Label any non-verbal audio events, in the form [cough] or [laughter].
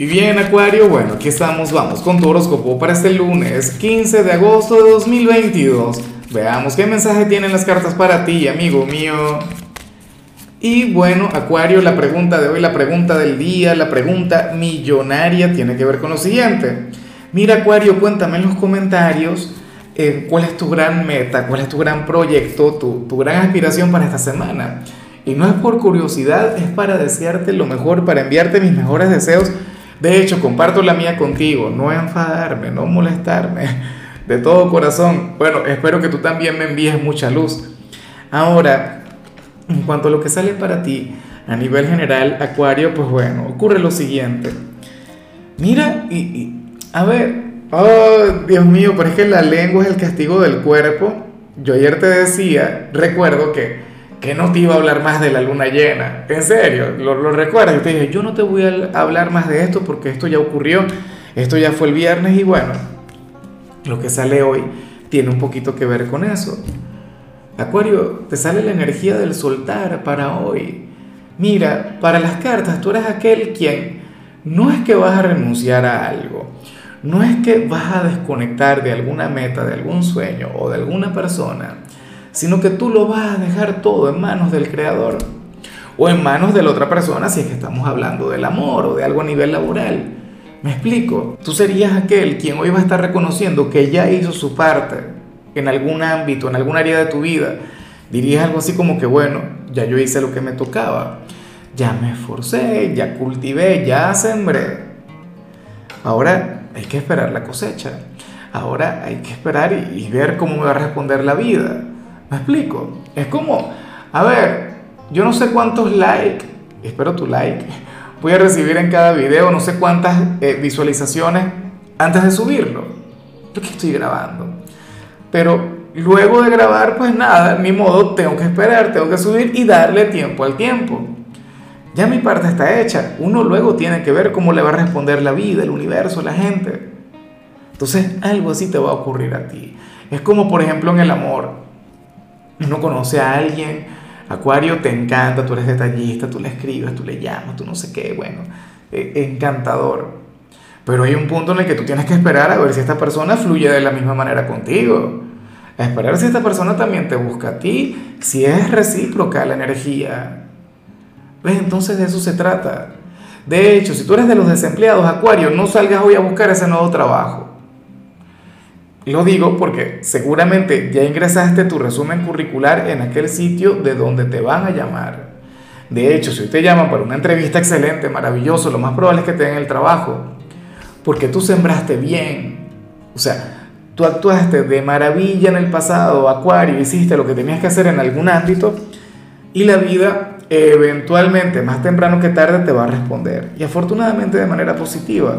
Y bien, Acuario, bueno, aquí estamos, vamos con tu horóscopo para este lunes 15 de agosto de 2022. Veamos qué mensaje tienen las cartas para ti, amigo mío. Y bueno, Acuario, la pregunta de hoy, la pregunta del día, la pregunta millonaria tiene que ver con lo siguiente. Mira, Acuario, cuéntame en los comentarios eh, cuál es tu gran meta, cuál es tu gran proyecto, tu, tu gran aspiración para esta semana. Y no es por curiosidad, es para desearte lo mejor, para enviarte mis mejores deseos de hecho, comparto la mía contigo, no enfadarme, no molestarme, [laughs] de todo corazón. Bueno, espero que tú también me envíes mucha luz. Ahora, en cuanto a lo que sale para ti a nivel general, Acuario, pues bueno, ocurre lo siguiente. Mira, y, a ver, oh Dios mío, pero es que la lengua es el castigo del cuerpo. Yo ayer te decía, recuerdo que que no te iba a hablar más de la luna llena. En serio, lo, recuerdas. Yo te dije, yo no te voy a hablar más de esto porque esto ya ocurrió, esto ya fue el viernes y bueno, lo que sale hoy tiene un poquito que ver con eso. Acuario, te sale la energía del soltar para hoy. Mira, para las cartas tú eres aquel quien no es que vas a renunciar a algo, no es que vas a desconectar de alguna meta, de algún sueño o de alguna persona sino que tú lo vas a dejar todo en manos del Creador o en manos de la otra persona si es que estamos hablando del amor o de algo a nivel laboral. ¿Me explico? Tú serías aquel quien hoy va a estar reconociendo que ya hizo su parte en algún ámbito, en algún área de tu vida. Dirías algo así como que, bueno, ya yo hice lo que me tocaba, ya me esforcé, ya cultivé, ya sembré. Ahora hay que esperar la cosecha. Ahora hay que esperar y, y ver cómo me va a responder la vida. ¿Me explico? Es como, a ver, yo no sé cuántos likes, espero tu like, [laughs] voy a recibir en cada video, no sé cuántas eh, visualizaciones antes de subirlo. Porque estoy grabando. Pero luego de grabar, pues nada, ni modo, tengo que esperar, tengo que subir y darle tiempo al tiempo. Ya mi parte está hecha. Uno luego tiene que ver cómo le va a responder la vida, el universo, la gente. Entonces, algo así te va a ocurrir a ti. Es como, por ejemplo, en el amor uno conoce a alguien, Acuario te encanta, tú eres detallista, tú le escribes, tú le llamas, tú no sé qué, bueno, eh, encantador. Pero hay un punto en el que tú tienes que esperar a ver si esta persona fluye de la misma manera contigo. A esperar si esta persona también te busca a ti, si es recíproca la energía. ¿Ves? Entonces de eso se trata. De hecho, si tú eres de los desempleados, Acuario, no salgas hoy a buscar ese nuevo trabajo. Lo digo porque seguramente ya ingresaste tu resumen curricular en aquel sitio de donde te van a llamar. De hecho, si te llaman para una entrevista excelente, maravilloso, lo más probable es que te den el trabajo. Porque tú sembraste bien. O sea, tú actuaste de maravilla en el pasado, Acuario, hiciste lo que tenías que hacer en algún ámbito y la vida eventualmente, más temprano que tarde, te va a responder. Y afortunadamente de manera positiva.